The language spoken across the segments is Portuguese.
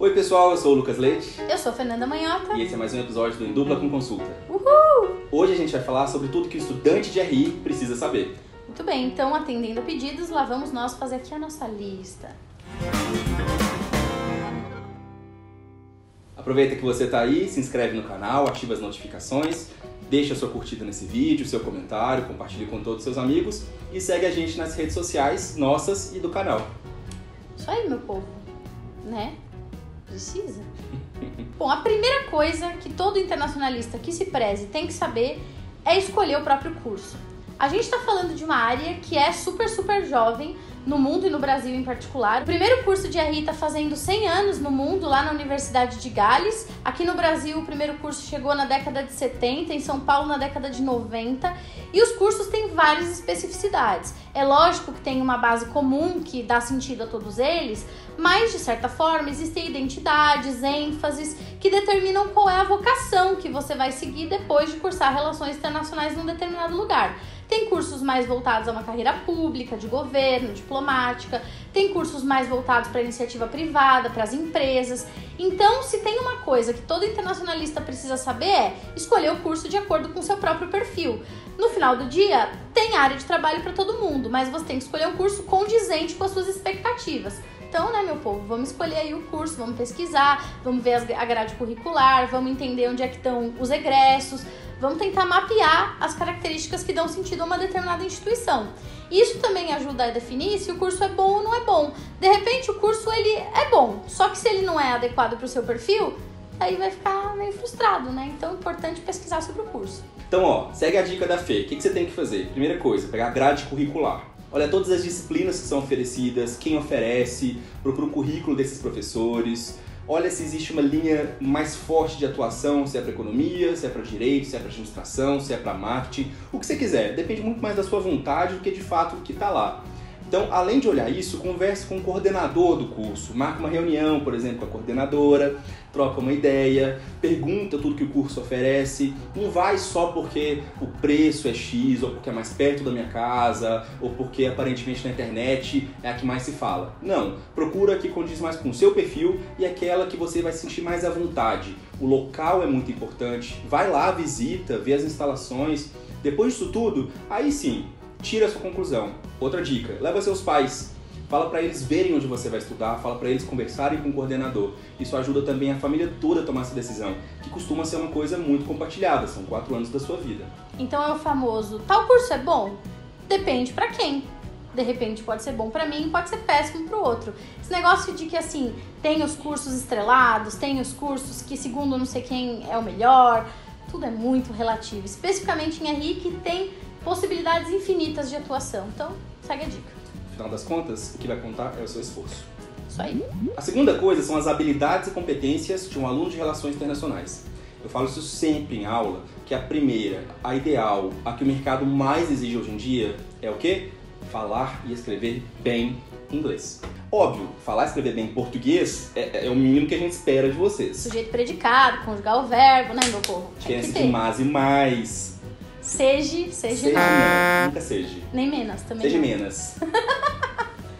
Oi pessoal, eu sou o Lucas Leite Eu sou Fernanda Manhota. e esse é mais um episódio do Em Dupla com Consulta. Uhul! Hoje a gente vai falar sobre tudo que o estudante de RI precisa saber. Muito bem, então atendendo a pedidos, lá vamos nós fazer aqui a nossa lista. Aproveita que você está aí, se inscreve no canal, ativa as notificações, deixa sua curtida nesse vídeo, seu comentário, compartilhe com todos os seus amigos e segue a gente nas redes sociais nossas e do canal. Isso aí, meu povo. Né? Precisa. Bom, a primeira coisa que todo internacionalista que se preze tem que saber é escolher o próprio curso. A gente está falando de uma área que é super, super jovem no mundo e no Brasil em particular. O primeiro curso de RI está fazendo 100 anos no mundo, lá na Universidade de Gales. Aqui no Brasil, o primeiro curso chegou na década de 70, em São Paulo, na década de 90. E os cursos têm várias especificidades. É lógico que tem uma base comum que dá sentido a todos eles, mas de certa forma existem identidades, ênfases que determinam qual é a vocação que você vai seguir depois de cursar relações internacionais num determinado lugar. Tem cursos mais voltados a uma carreira pública, de governo, diplomática, tem cursos mais voltados para iniciativa privada, para as empresas. Então, se tem uma coisa que todo internacionalista precisa saber é escolher o curso de acordo com o seu próprio perfil. No final do dia, tem área de trabalho para todo mundo, mas você tem que escolher um curso condizente com as suas expectativas. Então, né, meu povo, vamos escolher aí o curso, vamos pesquisar, vamos ver a grade curricular, vamos entender onde é que estão os egressos, vamos tentar mapear as características que dão sentido a uma determinada instituição. Isso também ajuda a definir se o curso é bom ou não é bom. De repente, o curso ele é bom, só que se ele não é adequado para o seu perfil, aí vai ficar meio frustrado, né? Então é importante pesquisar sobre o curso. Então, ó, segue a dica da Fê. O que que você tem que fazer? Primeira coisa, pegar a grade curricular. Olha todas as disciplinas que são oferecidas, quem oferece, procura o currículo desses professores. Olha se existe uma linha mais forte de atuação, se é para economia, se é para direito, se é para administração, se é para marketing, o que você quiser. Depende muito mais da sua vontade do que de fato o que está lá. Então, além de olhar isso, converse com o coordenador do curso. Marque uma reunião, por exemplo, com a coordenadora, troca uma ideia, pergunta tudo que o curso oferece. Não vai só porque o preço é X, ou porque é mais perto da minha casa, ou porque aparentemente na internet é a que mais se fala. Não. Procura a que condiz mais com o seu perfil e aquela que você vai se sentir mais à vontade. O local é muito importante. Vai lá, visita, vê as instalações. Depois disso tudo, aí sim, tira a sua conclusão. Outra dica: leva seus pais. Fala para eles verem onde você vai estudar, fala para eles conversarem com o coordenador. Isso ajuda também a família toda a tomar essa decisão, que costuma ser uma coisa muito compartilhada, são quatro anos da sua vida. Então é o famoso, tal curso é bom? Depende para quem. De repente pode ser bom para mim, pode ser péssimo para o outro. Esse negócio de que assim, tem os cursos estrelados, tem os cursos que segundo não sei quem é o melhor, tudo é muito relativo, especificamente em RI que tem possibilidades infinitas de atuação. Então, segue a dica. No final das contas, o que vai contar é o seu esforço. Isso aí. A segunda coisa são as habilidades e competências de um aluno de relações internacionais. Eu falo isso sempre em aula, que a primeira, a ideal, a que o mercado mais exige hoje em dia é o quê? Falar e escrever bem inglês. Óbvio, falar e escrever bem português é, é o mínimo que a gente espera de vocês. Sujeito predicado, conjugar o verbo, né, meu povo? Diferença de mais e mais. Seja, seja, Seja não. nunca seja. Nem menos também. Seja não. menos.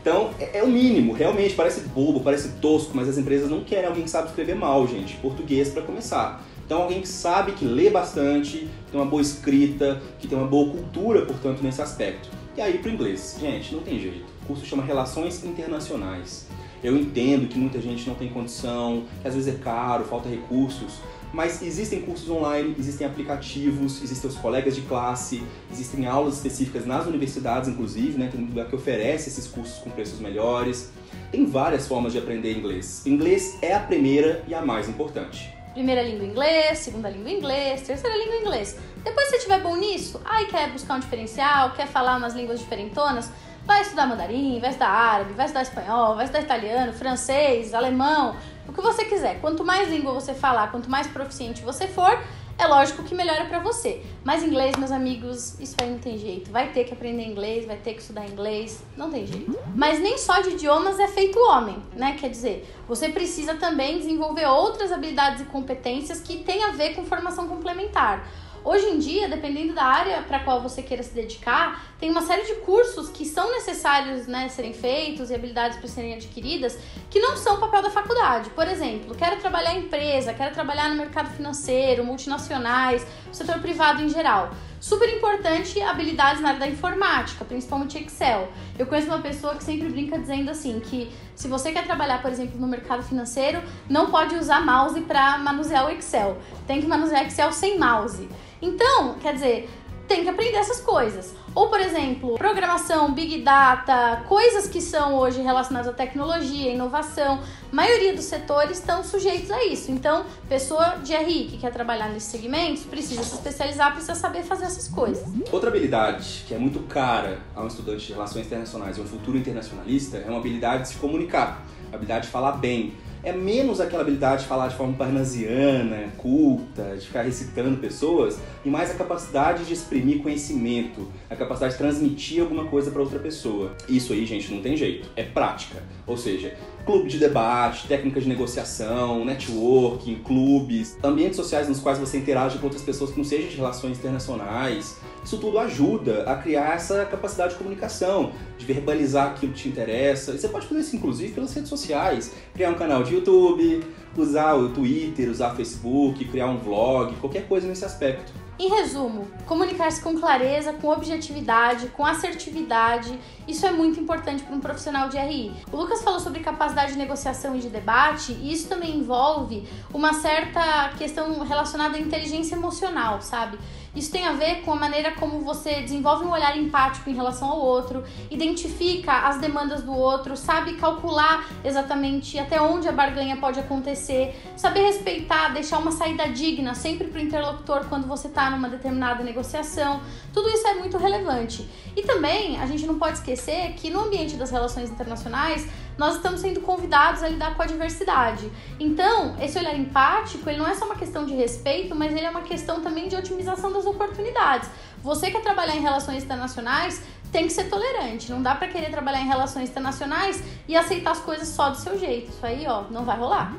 Então, é, é o mínimo, realmente, parece bobo, parece tosco, mas as empresas não querem alguém que sabe escrever mal, gente. Português para começar. Então, alguém que sabe, que lê bastante, que tem uma boa escrita, que tem uma boa cultura, portanto, nesse aspecto. E aí, pro inglês. Gente, não tem jeito. O curso chama Relações Internacionais. Eu entendo que muita gente não tem condição, que às vezes é caro, falta recursos, mas existem cursos online, existem aplicativos, existem os colegas de classe, existem aulas específicas nas universidades, inclusive, né? Tem lugar que oferece esses cursos com preços melhores. Tem várias formas de aprender inglês. Inglês é a primeira e a mais importante. Primeira língua inglês, segunda língua inglês, terceira língua inglês. Depois se estiver bom nisso, aí quer buscar um diferencial, quer falar umas línguas diferentonas, vai estudar mandarim, vai estudar árabe, vai estudar espanhol, vai estudar italiano, francês, alemão, o que você quiser. Quanto mais língua você falar, quanto mais proficiente você for, é lógico que melhora pra você. Mas inglês, meus amigos, isso aí não tem jeito. Vai ter que aprender inglês, vai ter que estudar inglês, não tem jeito. Mas nem só de idiomas é feito homem, né? Quer dizer, você precisa também desenvolver outras habilidades e competências que têm a ver com formação complementar. Hoje em dia, dependendo da área para qual você queira se dedicar, tem uma série de cursos que são necessários né, serem feitos e habilidades para serem adquiridas que não são papel da faculdade. Por exemplo, quero trabalhar em empresa, quero trabalhar no mercado financeiro, multinacionais, setor privado em geral. Super importante habilidades na área da informática, principalmente Excel. Eu conheço uma pessoa que sempre brinca dizendo assim que se você quer trabalhar, por exemplo, no mercado financeiro, não pode usar mouse para manusear o Excel. Tem que manusear Excel sem mouse. Então, quer dizer, tem que aprender essas coisas. Ou, por exemplo, programação, big data, coisas que são hoje relacionadas à tecnologia, inovação, a maioria dos setores estão sujeitos a isso. Então, pessoa de RI que quer trabalhar nesses segmentos precisa se especializar, precisa saber fazer essas coisas. Outra habilidade que é muito cara a um estudante de relações internacionais e um futuro internacionalista é uma habilidade de se comunicar, a habilidade de falar bem, é menos aquela habilidade de falar de forma parnasiana, culta, de ficar recitando pessoas, e mais a capacidade de exprimir conhecimento, a capacidade de transmitir alguma coisa para outra pessoa. Isso aí, gente, não tem jeito, é prática. Ou seja, clube de debate, técnicas de negociação, networking, clubes, ambientes sociais nos quais você interage com outras pessoas que não sejam de relações internacionais, isso tudo ajuda a criar essa capacidade de comunicação, de verbalizar aquilo que te interessa. E você pode fazer isso, inclusive, pelas redes sociais. Criar um canal de YouTube, usar o Twitter, usar o Facebook, criar um vlog, qualquer coisa nesse aspecto. Em resumo, comunicar-se com clareza, com objetividade, com assertividade, isso é muito importante para um profissional de RI. O Lucas falou sobre capacidade de negociação e de debate, e isso também envolve uma certa questão relacionada à inteligência emocional, sabe? Isso tem a ver com a maneira como você desenvolve um olhar empático em relação ao outro, identifica as demandas do outro, sabe calcular exatamente até onde a barganha pode acontecer, saber respeitar, deixar uma saída digna sempre para o interlocutor quando você está numa determinada negociação. Tudo isso é muito relevante. E também a gente não pode esquecer que no ambiente das relações internacionais nós estamos sendo convidados a lidar com a diversidade. Então, esse olhar empático, ele não é só uma questão de respeito, mas ele é uma questão também de otimização das oportunidades. Você quer trabalhar em relações internacionais, tem que ser tolerante. Não dá para querer trabalhar em relações internacionais e aceitar as coisas só do seu jeito. Isso aí, ó, não vai rolar.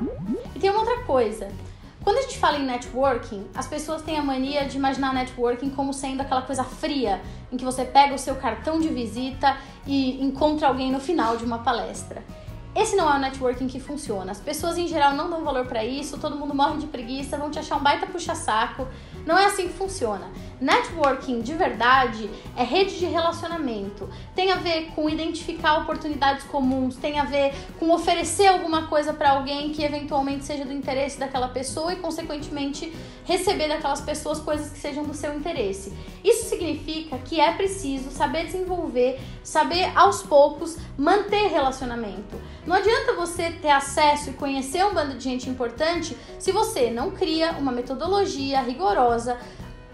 E tem uma outra coisa. Quando a gente fala em networking, as pessoas têm a mania de imaginar networking como sendo aquela coisa fria, em que você pega o seu cartão de visita e encontra alguém no final de uma palestra. Esse não é o networking que funciona. As pessoas em geral não dão valor para isso, todo mundo morre de preguiça, vão te achar um baita puxa-saco. Não é assim que funciona. Networking de verdade é rede de relacionamento. Tem a ver com identificar oportunidades comuns, tem a ver com oferecer alguma coisa para alguém que eventualmente seja do interesse daquela pessoa e, consequentemente, receber daquelas pessoas coisas que sejam do seu interesse. Isso significa que é preciso saber desenvolver, saber aos poucos manter relacionamento. Não adianta você ter acesso e conhecer um bando de gente importante se você não cria uma metodologia rigorosa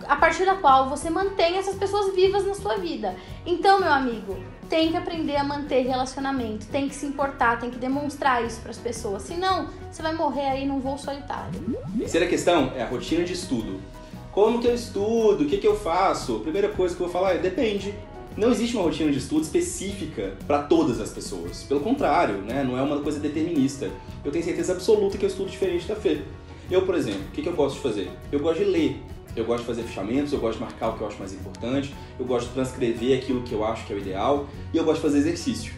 a partir da qual você mantém essas pessoas vivas na sua vida. Então, meu amigo, tem que aprender a manter relacionamento, tem que se importar, tem que demonstrar isso para as pessoas. Senão, você vai morrer aí num voo solitário. Terceira questão é a rotina de estudo. Como que eu estudo? O que, que eu faço? A primeira coisa que eu vou falar é depende. Não existe uma rotina de estudo específica para todas as pessoas. Pelo contrário, né? não é uma coisa determinista. Eu tenho certeza absoluta que eu estudo diferente da Fê. Eu, por exemplo, o que, que eu gosto de fazer? Eu gosto de ler. Eu gosto de fazer fechamentos, eu gosto de marcar o que eu acho mais importante, eu gosto de transcrever aquilo que eu acho que é o ideal e eu gosto de fazer exercício.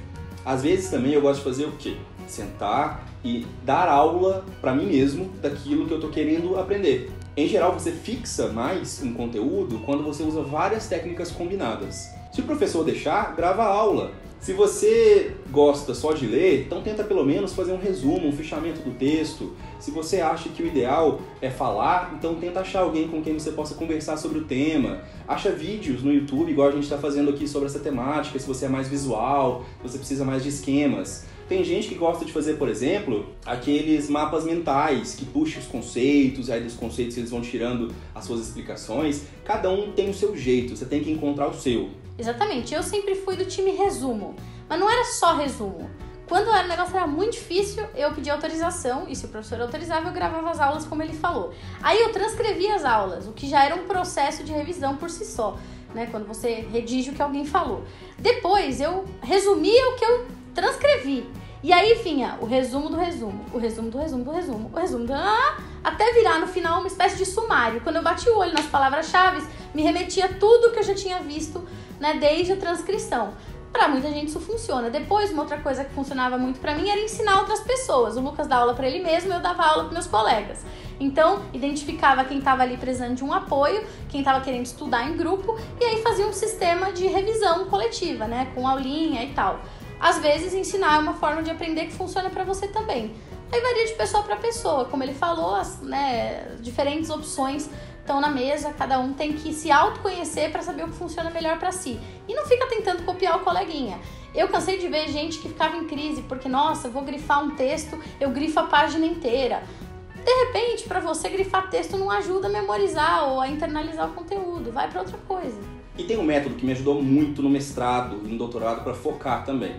Às vezes também eu gosto de fazer o quê? Sentar e dar aula para mim mesmo daquilo que eu estou querendo aprender. Em geral, você fixa mais um conteúdo quando você usa várias técnicas combinadas. Se o professor deixar, grava a aula. Se você gosta só de ler, então tenta pelo menos fazer um resumo, um fechamento do texto. Se você acha que o ideal é falar, então tenta achar alguém com quem você possa conversar sobre o tema. Acha vídeos no YouTube, igual a gente está fazendo aqui sobre essa temática, se você é mais visual, se você precisa mais de esquemas. Tem gente que gosta de fazer, por exemplo, aqueles mapas mentais que puxa os conceitos, aí dos conceitos eles vão tirando as suas explicações. Cada um tem o seu jeito, você tem que encontrar o seu. Exatamente, eu sempre fui do time resumo, mas não era só resumo. Quando o negócio era muito difícil, eu pedi autorização e se o professor autorizava, eu gravava as aulas como ele falou. Aí eu transcrevia as aulas, o que já era um processo de revisão por si só, né? Quando você redige o que alguém falou. Depois eu resumia o que eu transcrevi. E aí vinha o resumo do resumo, o resumo do resumo do resumo, o resumo do... Ah, até virar no final uma espécie de sumário. Quando eu bati o olho nas palavras-chave, me remetia tudo que eu já tinha visto, né, desde a transcrição. Para muita gente isso funciona. Depois, uma outra coisa que funcionava muito para mim era ensinar outras pessoas. O Lucas dá aula para ele mesmo, eu dava aula para meus colegas. Então, identificava quem estava ali precisando de um apoio, quem estava querendo estudar em grupo, e aí fazia um sistema de revisão coletiva, né, com aulinha e tal. Às vezes, ensinar é uma forma de aprender que funciona para você também. Aí varia de pessoa para pessoa, como ele falou, as né, diferentes opções estão na mesa, cada um tem que se autoconhecer para saber o que funciona melhor para si. E não fica tentando copiar o coleguinha. Eu cansei de ver gente que ficava em crise porque, nossa, vou grifar um texto, eu grifo a página inteira. De repente, para você grifar texto não ajuda a memorizar ou a internalizar o conteúdo, vai para outra coisa. E tem um método que me ajudou muito no mestrado e no doutorado para focar também.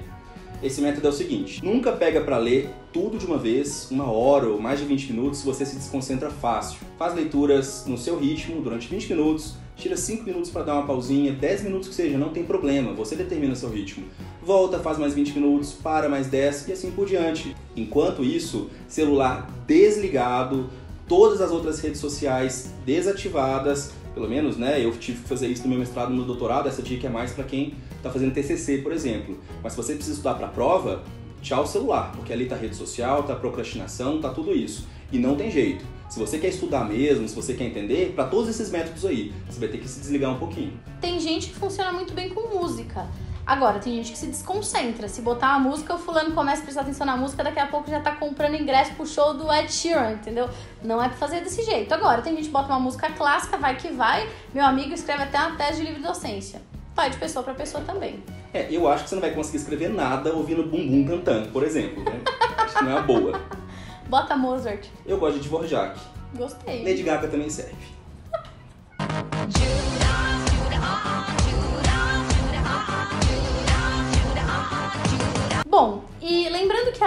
Esse método é o seguinte: nunca pega para ler tudo de uma vez, uma hora ou mais de 20 minutos, você se desconcentra fácil. Faz leituras no seu ritmo durante 20 minutos, tira 5 minutos para dar uma pausinha, 10 minutos que seja, não tem problema, você determina seu ritmo. Volta, faz mais 20 minutos, para mais 10 e assim por diante. Enquanto isso, celular desligado, todas as outras redes sociais desativadas, pelo menos, né? Eu tive que fazer isso no meu mestrado, no meu doutorado. Essa dica é mais para quem está fazendo TCC, por exemplo. Mas se você precisa estudar para prova, tchau celular, porque ali tá rede social, tá procrastinação, tá tudo isso. E não tem jeito. Se você quer estudar mesmo, se você quer entender, para todos esses métodos aí, você vai ter que se desligar um pouquinho. Tem gente que funciona muito bem com música. Agora, tem gente que se desconcentra. Se botar uma música, o fulano começa a prestar atenção na música, daqui a pouco já tá comprando ingresso pro show do Ed Sheeran, entendeu? Não é pra fazer desse jeito. Agora, tem gente que bota uma música clássica, vai que vai. Meu amigo escreve até uma tese de livre docência. Vai de pessoa para pessoa também. É, eu acho que você não vai conseguir escrever nada ouvindo bumbum cantando, por exemplo, né? acho que não é uma boa. Bota Mozart. Eu gosto de Dvorak. Gostei. Lady Gaga também serve.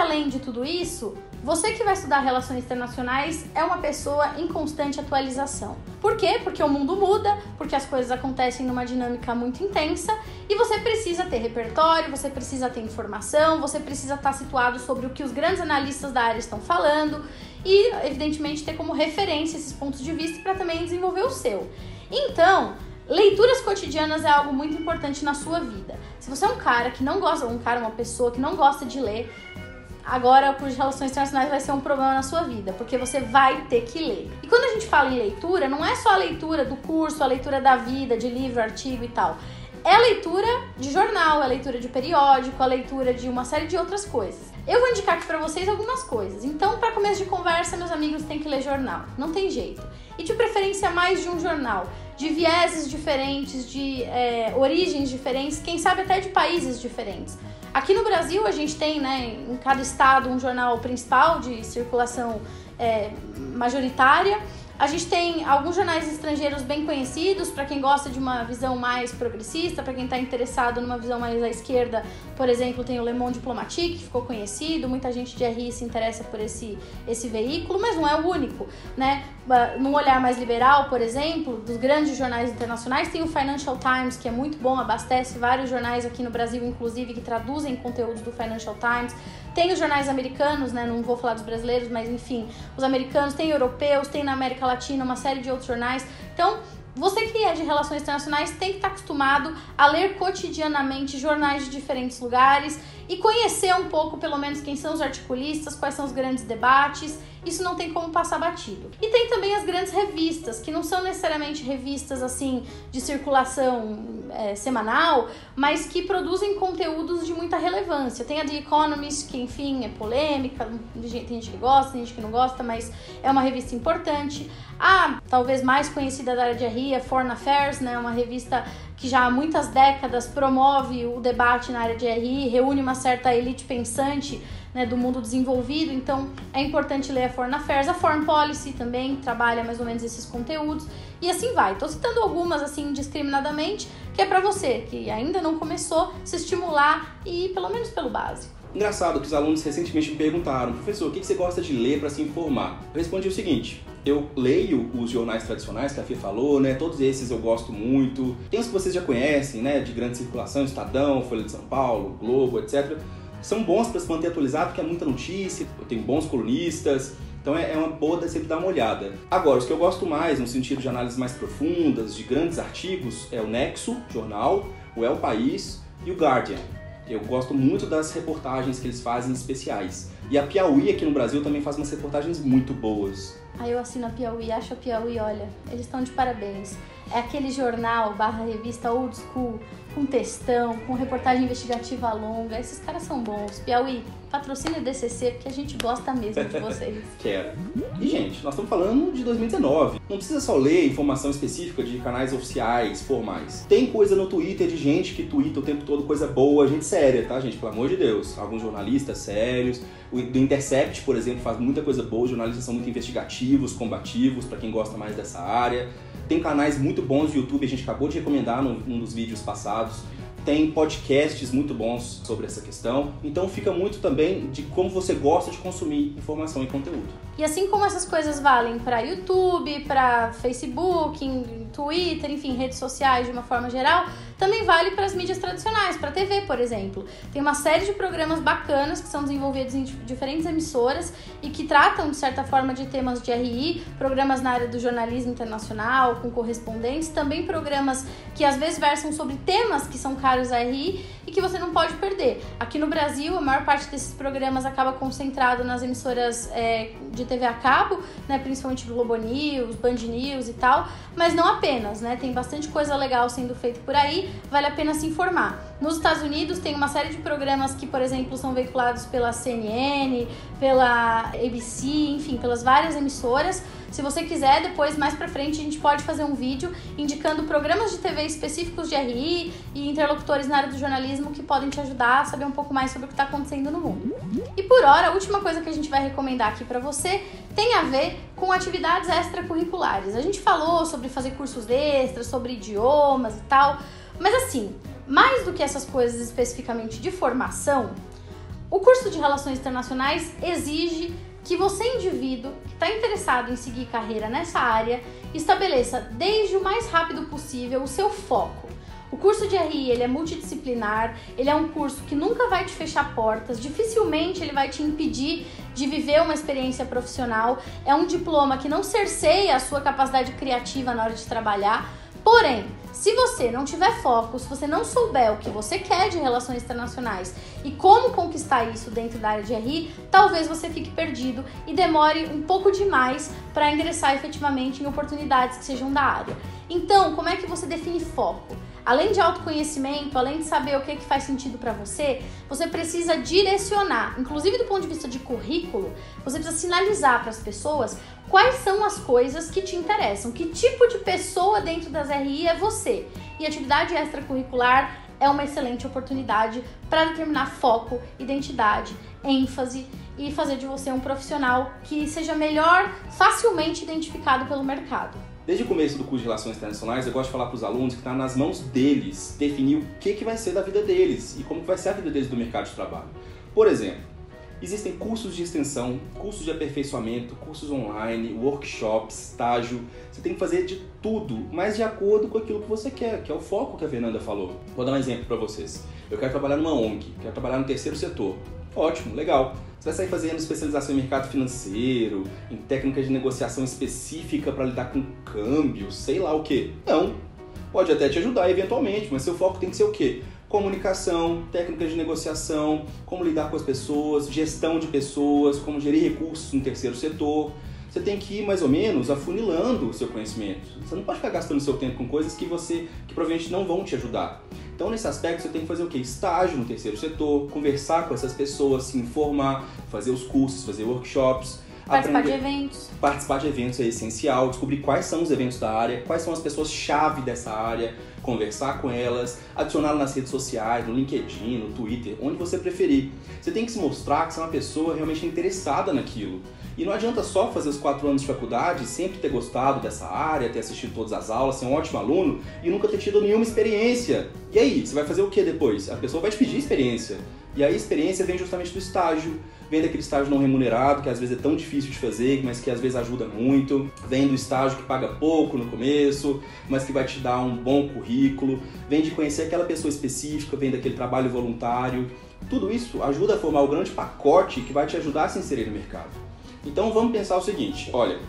Além de tudo isso, você que vai estudar relações internacionais é uma pessoa em constante atualização. Por quê? Porque o mundo muda, porque as coisas acontecem numa dinâmica muito intensa e você precisa ter repertório, você precisa ter informação, você precisa estar situado sobre o que os grandes analistas da área estão falando e, evidentemente, ter como referência esses pontos de vista para também desenvolver o seu. Então, Leituras cotidianas é algo muito importante na sua vida. Se você é um cara que não gosta, um cara, uma pessoa que não gosta de ler, agora curso de Relações Internacionais vai ser um problema na sua vida, porque você vai ter que ler. E quando a gente fala em leitura, não é só a leitura do curso, a leitura da vida, de livro, artigo e tal. É a leitura de jornal, é a leitura de periódico, a leitura de uma série de outras coisas. Eu vou indicar aqui para vocês algumas coisas. Então, para começo de conversa, meus amigos têm que ler jornal. Não tem jeito. E de preferência mais de um jornal, de vieses diferentes, de é, origens diferentes, quem sabe até de países diferentes. Aqui no Brasil a gente tem, né, em cada estado um jornal principal de circulação é, majoritária. A gente tem alguns jornais estrangeiros bem conhecidos para quem gosta de uma visão mais progressista, para quem está interessado numa visão mais à esquerda, por exemplo, tem o Le Monde Diplomatique, que ficou conhecido, muita gente de RI se interessa por esse, esse veículo, mas não é o único, né? Num olhar mais liberal, por exemplo, dos grandes jornais internacionais, tem o Financial Times, que é muito bom, abastece vários jornais aqui no Brasil, inclusive, que traduzem conteúdos do Financial Times. Tem os jornais americanos, né? Não vou falar dos brasileiros, mas enfim, os americanos, tem europeus, tem na América Latina uma série de outros jornais. Então, você que é de relações internacionais tem que estar acostumado a ler cotidianamente jornais de diferentes lugares e conhecer um pouco, pelo menos, quem são os articulistas, quais são os grandes debates. Isso não tem como passar batido. E tem também as grandes revistas, que não são necessariamente revistas assim de circulação é, semanal, mas que produzem conteúdos de muita relevância. Tem a The Economist, que enfim é polêmica, tem gente que gosta, tem gente que não gosta, mas é uma revista importante. A talvez mais conhecida da área de RI, a Foreign Affairs, né, uma revista que já há muitas décadas promove o debate na área de RI, reúne uma certa elite pensante né, do mundo desenvolvido, então é importante ler a Foreign Affairs, a Foreign Policy também trabalha mais ou menos esses conteúdos e assim vai. Estou citando algumas assim indiscriminadamente, que é para você que ainda não começou se estimular e ir pelo menos pelo básico. Engraçado que os alunos recentemente me perguntaram, professor, o que você gosta de ler para se informar? Eu respondi o seguinte: eu leio os jornais tradicionais que a Fia falou, né? Todos esses eu gosto muito. Tem os que vocês já conhecem, né? De grande circulação, Estadão, Folha de São Paulo, Globo, etc. são bons para se manter atualizado, porque é muita notícia, tem bons colunistas, então é, é uma boa de sempre dar uma olhada. Agora, os que eu gosto mais, no sentido de análises mais profundas, de grandes artigos, é o Nexo, jornal, o El País e o Guardian. Eu gosto muito das reportagens que eles fazem especiais. E a Piauí aqui no Brasil também faz umas reportagens muito boas. Aí eu assino a Piauí, acho a Piauí, olha, eles estão de parabéns. É aquele jornal barra revista old school, com textão, com reportagem investigativa longa. Esses caras são bons. Piauí, patrocínio DCC, porque a gente gosta mesmo de vocês. Quero. E, gente, nós estamos falando de 2019. Não precisa só ler informação específica de canais oficiais, formais. Tem coisa no Twitter de gente que twitta o tempo todo coisa boa, gente séria, tá, gente? Pelo amor de Deus. Alguns jornalistas sérios. O do Intercept, por exemplo, faz muita coisa boa. Os jornalistas são muito investigativos, combativos, para quem gosta mais dessa área. Tem canais muito bons no YouTube, a gente acabou de recomendar num dos vídeos passados. Tem podcasts muito bons sobre essa questão. Então fica muito também de como você gosta de consumir informação e conteúdo. E assim como essas coisas valem para YouTube, para Facebook, Twitter, enfim, redes sociais de uma forma geral, também vale para as mídias tradicionais, para TV, por exemplo. Tem uma série de programas bacanas que são desenvolvidos em diferentes emissoras e que tratam, de certa forma, de temas de RI, programas na área do jornalismo internacional, com correspondentes, também programas que às vezes versam sobre temas que são caros a RI e que você não pode perder. Aqui no Brasil, a maior parte desses programas acaba concentrado nas emissoras é, de TV a cabo, né, principalmente Globo News, Band News e tal, mas não apenas, né? Tem bastante coisa legal sendo feita por aí, vale a pena se informar. Nos Estados Unidos tem uma série de programas que, por exemplo, são veiculados pela CNN, pela ABC, enfim, pelas várias emissoras. Se você quiser, depois mais pra frente a gente pode fazer um vídeo indicando programas de TV específicos de RI e interlocutores na área do jornalismo que podem te ajudar a saber um pouco mais sobre o que está acontecendo no mundo. E por hora, a última coisa que a gente vai recomendar aqui para você tem a ver com atividades extracurriculares. A gente falou sobre fazer cursos extras, sobre idiomas e tal, mas assim, mais do que essas coisas especificamente de formação, o curso de Relações Internacionais exige que você, indivíduo que está interessado em seguir carreira nessa área, estabeleça desde o mais rápido possível o seu foco. O curso de RI ele é multidisciplinar, ele é um curso que nunca vai te fechar portas, dificilmente ele vai te impedir de viver uma experiência profissional. É um diploma que não cerceia a sua capacidade criativa na hora de trabalhar, Porém, se você não tiver foco, se você não souber o que você quer de relações internacionais e como conquistar isso dentro da área de RI, talvez você fique perdido e demore um pouco demais para ingressar efetivamente em oportunidades que sejam da área. Então, como é que você define foco? Além de autoconhecimento, além de saber o que, é que faz sentido para você, você precisa direcionar, inclusive do ponto de vista de currículo, você precisa sinalizar para as pessoas quais são as coisas que te interessam, que tipo de pessoa dentro das RI é você. E atividade extracurricular é uma excelente oportunidade para determinar foco, identidade, ênfase e fazer de você um profissional que seja melhor facilmente identificado pelo mercado. Desde o começo do curso de Relações Internacionais, eu gosto de falar para os alunos que está nas mãos deles definir o que, que vai ser da vida deles e como vai ser a vida deles no mercado de trabalho. Por exemplo, existem cursos de extensão, cursos de aperfeiçoamento, cursos online, workshops, estágio. Você tem que fazer de tudo, mas de acordo com aquilo que você quer, que é o foco que a Fernanda falou. Vou dar um exemplo para vocês. Eu quero trabalhar numa ONG, quero trabalhar no terceiro setor. Ótimo, legal. Você vai sair fazendo especialização em mercado financeiro, em técnicas de negociação específica para lidar com câmbio, sei lá o que. Não. Pode até te ajudar eventualmente, mas seu foco tem que ser o quê? Comunicação, técnicas de negociação, como lidar com as pessoas, gestão de pessoas, como gerir recursos no terceiro setor. Você tem que ir mais ou menos afunilando o seu conhecimento. Você não pode ficar gastando seu tempo com coisas que você que provavelmente não vão te ajudar. Então, nesse aspecto, você tem que fazer o quê? Estágio no terceiro setor, conversar com essas pessoas, se informar, fazer os cursos, fazer workshops. Participar aprender, de eventos. Participar de eventos é essencial, descobrir quais são os eventos da área, quais são as pessoas-chave dessa área, conversar com elas, adicioná-las nas redes sociais, no LinkedIn, no Twitter, onde você preferir. Você tem que se mostrar que você é uma pessoa realmente interessada naquilo. E não adianta só fazer os quatro anos de faculdade, sempre ter gostado dessa área, ter assistido todas as aulas, ser um ótimo aluno e nunca ter tido nenhuma experiência. E aí, você vai fazer o que depois? A pessoa vai te pedir experiência. E aí a experiência vem justamente do estágio, vem daquele estágio não remunerado, que às vezes é tão difícil de fazer, mas que às vezes ajuda muito, vem do estágio que paga pouco no começo, mas que vai te dar um bom currículo, vem de conhecer aquela pessoa específica, vem daquele trabalho voluntário, Tudo isso ajuda a formar o grande pacote que vai te ajudar a se inserir no mercado. Então vamos pensar o seguinte: olha,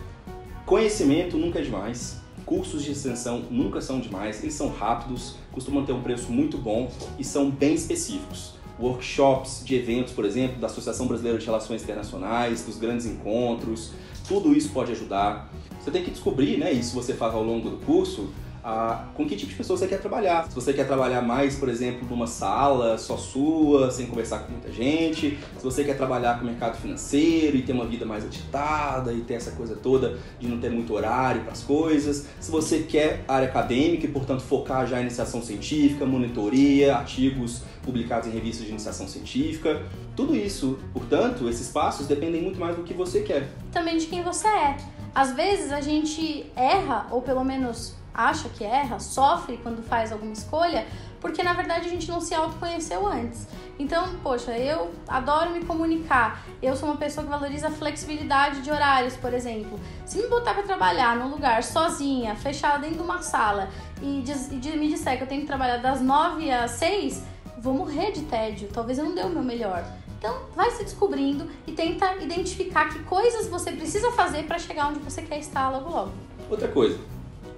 conhecimento nunca é demais, cursos de extensão nunca são demais, eles são rápidos, costumam ter um preço muito bom e são bem específicos. Workshops de eventos, por exemplo, da Associação Brasileira de Relações Internacionais, dos grandes encontros, tudo isso pode ajudar. Você tem que descobrir, né, isso você faz ao longo do curso, a, com que tipo de pessoa você quer trabalhar. Se você quer trabalhar mais, por exemplo, numa sala só sua, sem conversar com muita gente, se você quer trabalhar com o mercado financeiro e ter uma vida mais agitada e ter essa coisa toda de não ter muito horário para as coisas, se você quer área acadêmica e, portanto, focar já em iniciação científica, monitoria, artigos publicados em revistas de iniciação científica, tudo isso, portanto, esses passos dependem muito mais do que você quer. Também de quem você é. Às vezes a gente erra, ou pelo menos acha que erra, sofre quando faz alguma escolha, porque na verdade a gente não se autoconheceu antes. Então, poxa, eu adoro me comunicar. Eu sou uma pessoa que valoriza a flexibilidade de horários, por exemplo. Se me botar para trabalhar num lugar sozinha, fechada dentro de uma sala e, diz, e me disser que eu tenho que trabalhar das 9 às 6, vou morrer de tédio. Talvez eu não dê o meu melhor. Então, vai se descobrindo e tenta identificar que coisas você precisa fazer para chegar onde você quer estar logo logo. Outra coisa,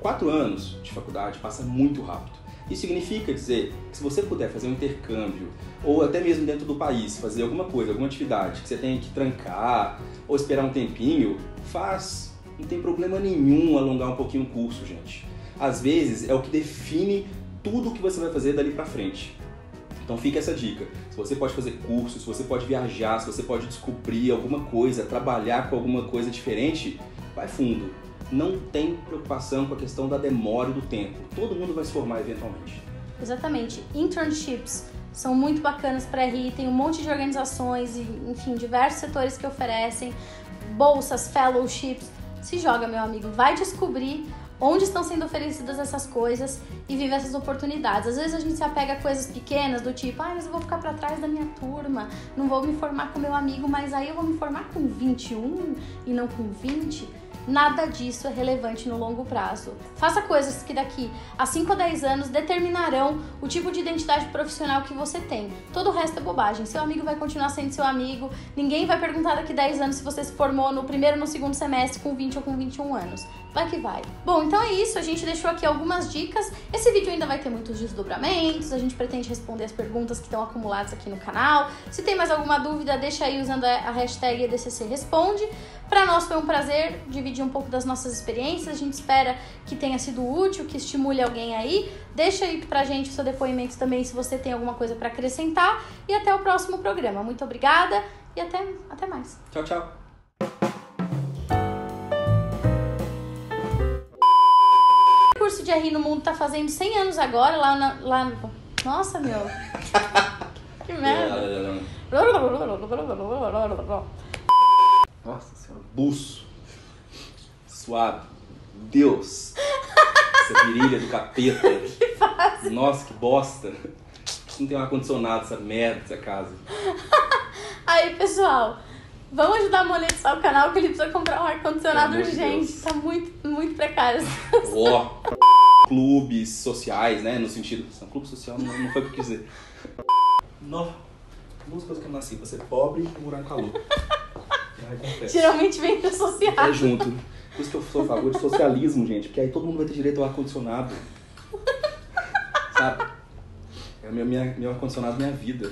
Quatro anos de faculdade passa muito rápido. Isso significa dizer que se você puder fazer um intercâmbio, ou até mesmo dentro do país, fazer alguma coisa, alguma atividade que você tenha que trancar ou esperar um tempinho, faz. Não tem problema nenhum alongar um pouquinho o curso, gente. Às vezes é o que define tudo o que você vai fazer dali pra frente. Então fica essa dica. Se você pode fazer cursos, se você pode viajar, se você pode descobrir alguma coisa, trabalhar com alguma coisa diferente, vai fundo não tem preocupação com a questão da demora e do tempo. Todo mundo vai se formar eventualmente. Exatamente. Internships são muito bacanas para RI, tem um monte de organizações e, enfim, diversos setores que oferecem bolsas, fellowships. Se joga, meu amigo, vai descobrir onde estão sendo oferecidas essas coisas e vive essas oportunidades. Às vezes a gente se apega a coisas pequenas do tipo, ah, mas eu vou ficar para trás da minha turma, não vou me formar com meu amigo, mas aí eu vou me formar com 21 e não com 20 nada disso é relevante no longo prazo. Faça coisas que daqui a 5 ou 10 anos determinarão o tipo de identidade profissional que você tem. Todo o resto é bobagem. Seu amigo vai continuar sendo seu amigo, ninguém vai perguntar daqui a 10 anos se você se formou no primeiro ou no segundo semestre com 20 ou com 21 anos. Vai que vai. Bom, então é isso. A gente deixou aqui algumas dicas. Esse vídeo ainda vai ter muitos desdobramentos. A gente pretende responder as perguntas que estão acumuladas aqui no canal. Se tem mais alguma dúvida, deixa aí usando a hashtag EDCC Responde. Para nós foi um prazer dividir um pouco das nossas experiências. A gente espera que tenha sido útil, que estimule alguém aí. Deixa aí pra gente o seu depoimento também se você tem alguma coisa para acrescentar. E até o próximo programa. Muito obrigada e até, até mais. Tchau, tchau. O curso de RI no mundo tá fazendo 100 anos agora, lá na. Lá... Nossa, meu. que merda. Nossa senhora, buço. Suave. Deus. Essa virilha do capeta. que fase. Nossa, que bosta. Não tem um ar-condicionado essa merda, essa casa. Aí, pessoal. Vamos ajudar a monetizar o canal que ele precisa comprar um ar-condicionado urgente. Tá muito, muito precário. Ó. clubes sociais, né? No sentido. Não, clube social não, não foi o que eu quis dizer. Não. Duas coisas que eu nasci, pra ser pobre e morar com calor. Geralmente vem associado. É junto. Por isso que eu sou a favor de socialismo, gente. Porque aí todo mundo vai ter direito ao ar-condicionado. Sabe? É o meu, minha, meu ar-condicionado, minha vida.